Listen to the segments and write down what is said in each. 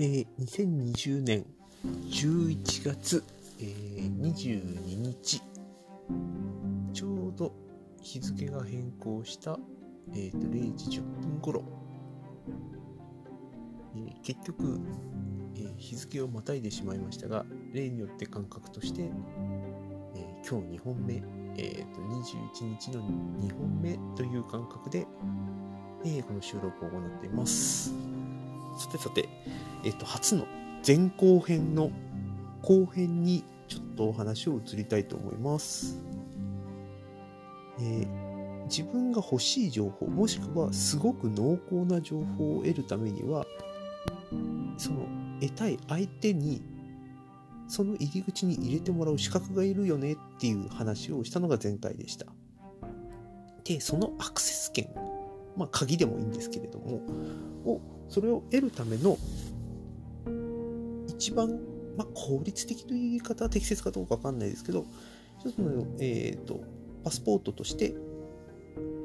えー、2020年11月、えー、22日、ちょうど日付が変更した、えーと、0時10分頃、えー、結局、えー、日付をまたいでしまいましたが、例によって感覚として、えー、今日2本目、えーと、21日の2本目という感覚で、えー、この収録を行っています。さてさて、えっ、と、初の前後編の後編にちょっとお話を移りたいと思います。えー、自分が欲しい情報、もしくはすごく濃厚な情報を得るためには、その得たい相手にその入り口に入れてもらう資格がいるよねっていう話をしたのが前回でした。で、そのアクセス権、まあ鍵でもいいんですけれども、をそれを得るための一番、まあ、効率的という言い方は適切かどうかわかんないですけど、一つの、えっ、ー、と、パスポートとして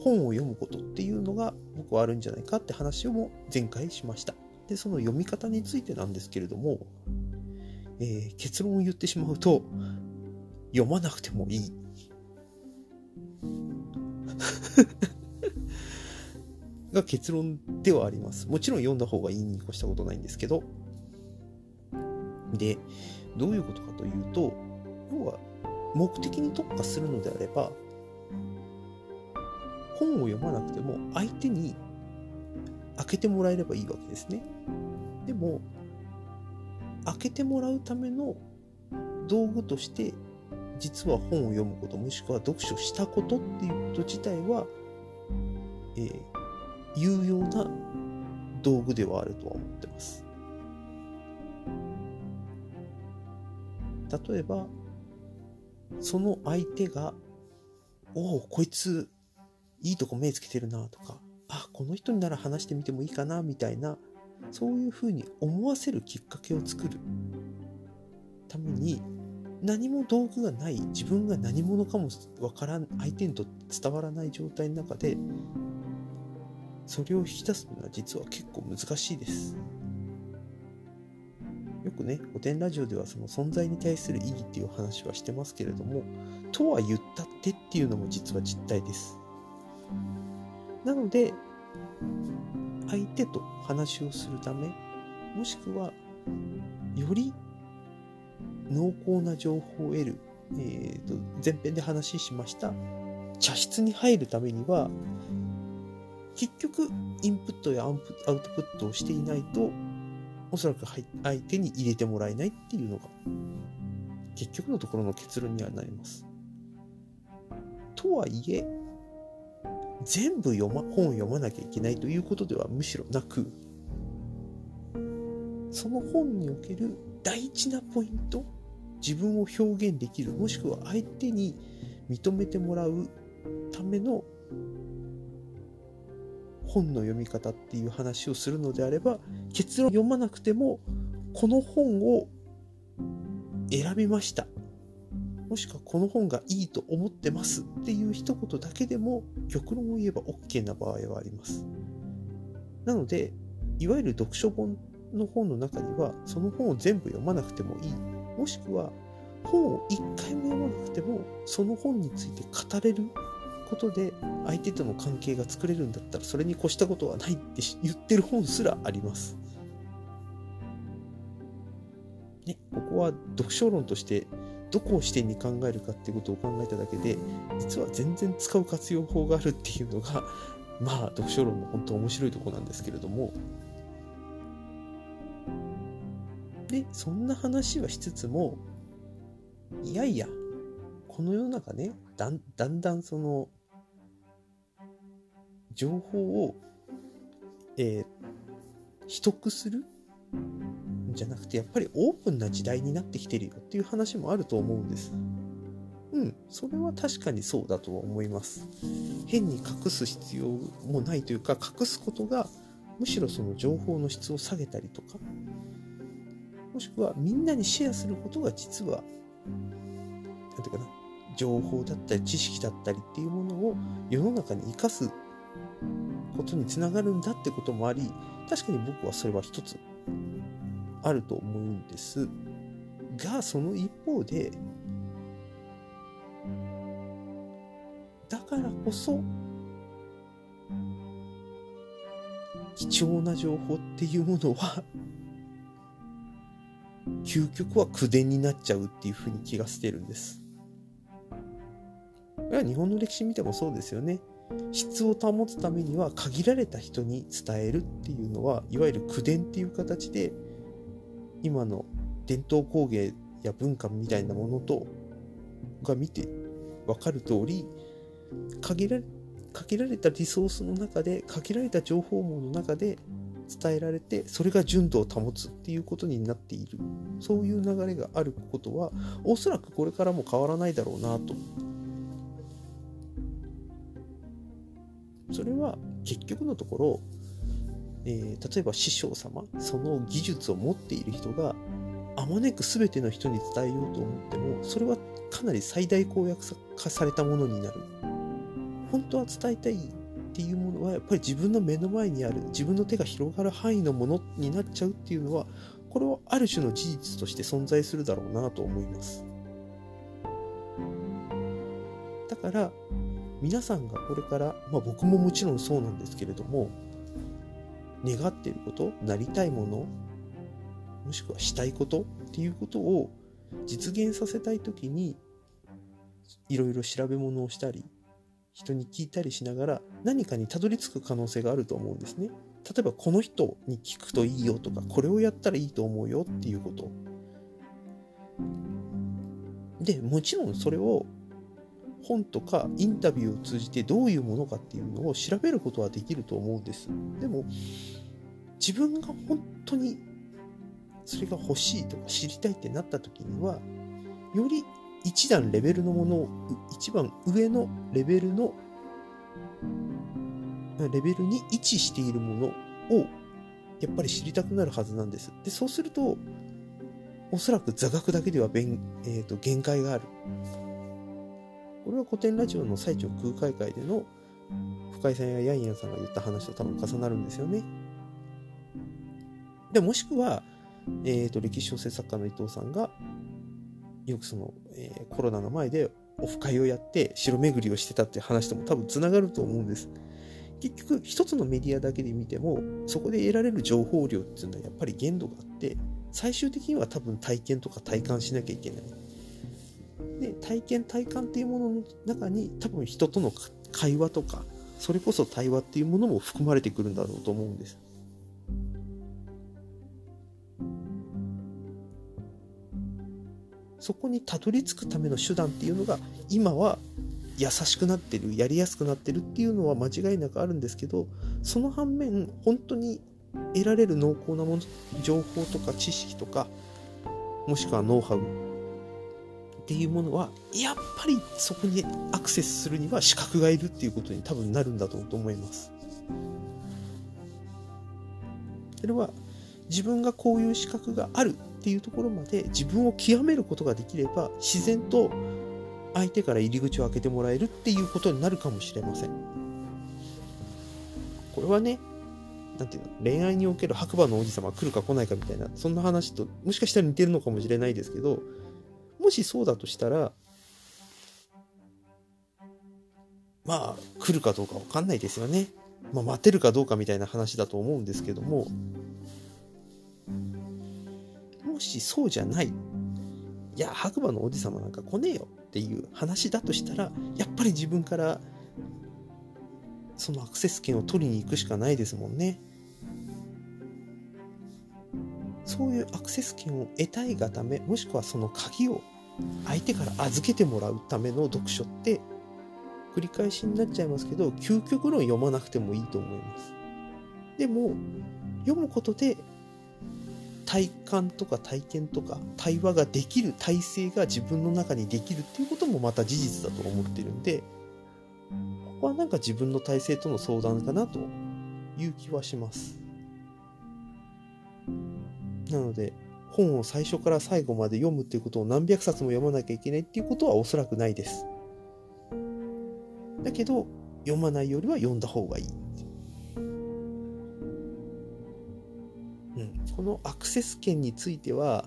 本を読むことっていうのが僕はあるんじゃないかって話をも前回しました。で、その読み方についてなんですけれども、えー、結論を言ってしまうと、読まなくてもいい。が結論ではあります。もちろん読んだ方がいいに越したことないんですけど。で、どういうことかというと、要は目的に特化するのであれば、本を読まなくても相手に開けてもらえればいいわけですね。でも、開けてもらうための道具として、実は本を読むこと、もしくは読書したことっていうこと自体は、えー、有用な道具ではあるとは思ってます。例えば、その相手が、おお、こいつ、いいとこ目つけてるなとか、あ、この人になら話してみてもいいかなみたいな、そういうふうに思わせるきっかけを作るために、何も道具がない、自分が何者かもわからん、相手にとって伝わらない状態の中で、それを引き出すのは実は結構難しいです。よくね、古典ラジオではその存在に対する意義っていう話はしてますけれども、とは言ったってっていうのも実は実態です。なので、相手と話をするため、もしくは、より濃厚な情報を得る、えーと、前編で話しました茶室に入るためには結局、インプットやアウトプットをしていないと、おそらく相手に入れてもらえないっていうのが、結局のところの結論にはなります。とはいえ、全部読ま、本を読まなきゃいけないということではむしろなく、その本における大事なポイント、自分を表現できる、もしくは相手に認めてもらうための本の読み方っていう話をするのであれば結論読まなくてもこの本を選びました。もしくはこの本がいいと思ってますっていう一言だけでも極論を言えば OK な場合はあります。なのでいわゆる読書本の本の中にはその本を全部読まなくてもいい。もしくは本を一回も読まなくてもその本について語れることで相手との関係が作れるんだったらそれに越したことはないって言ってる本すらあります。ね、ここは読書論としてどこを視点に考えるかっていうことを考えただけで実は全然使う活用法があるっていうのがまあ読書論の本当面白いとこなんですけれどもでそんな話はしつつもいやいやこの世の中ねだんだんだんその情報を、えー、取得するんじゃなくて、やっぱりオープンな時代になってきてるよっていう話もあると思うんです。うん、それは確かにそうだとは思います。変に隠す必要もないというか、隠すことがむしろその情報の質を下げたりとか、もしくはみんなにシェアすることが実は、なんていうかな、情報だったり知識だったりっていうものを世の中に生かすことにつながるんだってこともあり確かに僕はそれは一つあると思うんですがその一方でだからこそ貴重な情報っていうものは究極は口伝になっちゃうっていうふうに気がしてるんです。これは日本の歴史見てもそうですよね。質を保つためには限られた人に伝えるっていうのはいわゆる口伝っていう形で今の伝統工芸や文化みたいなものとが見て分かる通り限ら限られたリソースの中で限られた情報網の中で伝えられてそれが純度を保つっていうことになっている。そういう流れがあることはおそらくこれからも変わらないだろうなと。それは結局のところ、えー、例えば師匠様その技術を持っている人があまねく全ての人に伝えようと思ってもそれはかなり最大公約化されたものになる。本当は伝えたいっていうものはやっぱり自分の目の前にある自分の手が広がる範囲のものになっちゃうっていうのはこれはある種の事実として存在するだろうなと思います。だから皆さんがこれから、まあ、僕ももちろんそうなんですけれども願っていることなりたいものもしくはしたいことっていうことを実現させたい時にいろいろ調べ物をしたり人に聞いたりしながら何かにたどり着く可能性があると思うんですね。例えばこの人に聞くといいよとかこれをやったらいいと思うよっていうこと。でもちろんそれを本とかインタビューを通じてどういうものかっていうのを調べることはできると思うんです。でも自分が本当にそれが欲しいとか知りたいってなった時にはより一段レベルのものを、一番上のレベルの、レベルに位置しているものを、やっぱり知りたくなるはずなんです。で、そうすると、おそらく座学だけでは、えーと、限界がある。これは古典ラジオの最長空海会での深井さんやヤンヤンさんが言った話と多分重なるんですよね。でもしくは、えーと歴史小説作家の伊藤さんがよくその、えー、コロナの前でオフ会をやって城巡りをしてたって話とも多分つながると思うんです。結局一つのメディアだけで見てもそこで得られる情報量っていうのはやっぱり限度があって最終的には多分体験とか体感しなきゃいけない。で体験体感っていうものの中に多分人との会話とかそれこそ対話っていうものも含まれてくるんだろうと思うんです。そこにたどり着くための手段っていうのが今は優しくなってるやりやすくなってるっていうのは間違いなくあるんですけどその反面本当に得られる濃厚なもの情報とか知識とかもしくはノウハウっていうものはやっぱりそこにアクセスするには資格がいるっていうことに多分なるんだと思います。それは自分がこういう資格があるっていうところまで自分を極めることができれば自然と相手から入り口を開けてもらえるっていうことになるかもしれません。これはね、なんていうの、恋愛における白馬の王子様来るか来ないかみたいな、そんな話ともしかしたら似てるのかもしれないですけど、もしそうだとしたら、まあ、来るかどうかわかんないですよね。まあ、待てるかどうかみたいな話だと思うんですけども、もしそうじゃない、いや、白馬の王子様なんか来ねえよっていう話だとしたら、やっぱり自分からそのアクセス権を取りに行くしかないですもんね。そういうアクセス権を得たいがため、もしくはその鍵を相手から預けてもらうための読書って、繰り返しになっちゃいますけど、究極論読まなくてもいいと思います。でも、読むことで体感とか体験とか対話ができる体制が自分の中にできるっていうこともまた事実だと思ってるんで、ここはなんか自分の体制との相談かなという気はします。なので、本を最初から最後まで読むっていうことを何百冊も読まなきゃいけないっていうことはおそらくないです。だけど、読まないよりは読んだ方がいい。うん、このアクセス権については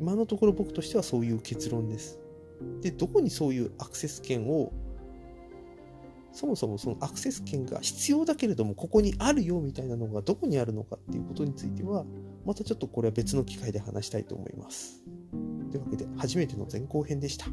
今のところ僕としてはそういう結論です。で、どこにそういうアクセス権をそもそもそのアクセス権が必要だけれどもここにあるよみたいなのがどこにあるのかっていうことについてはまたちょっとこれは別の機会で話したいと思います。というわけで初めての前後編でした。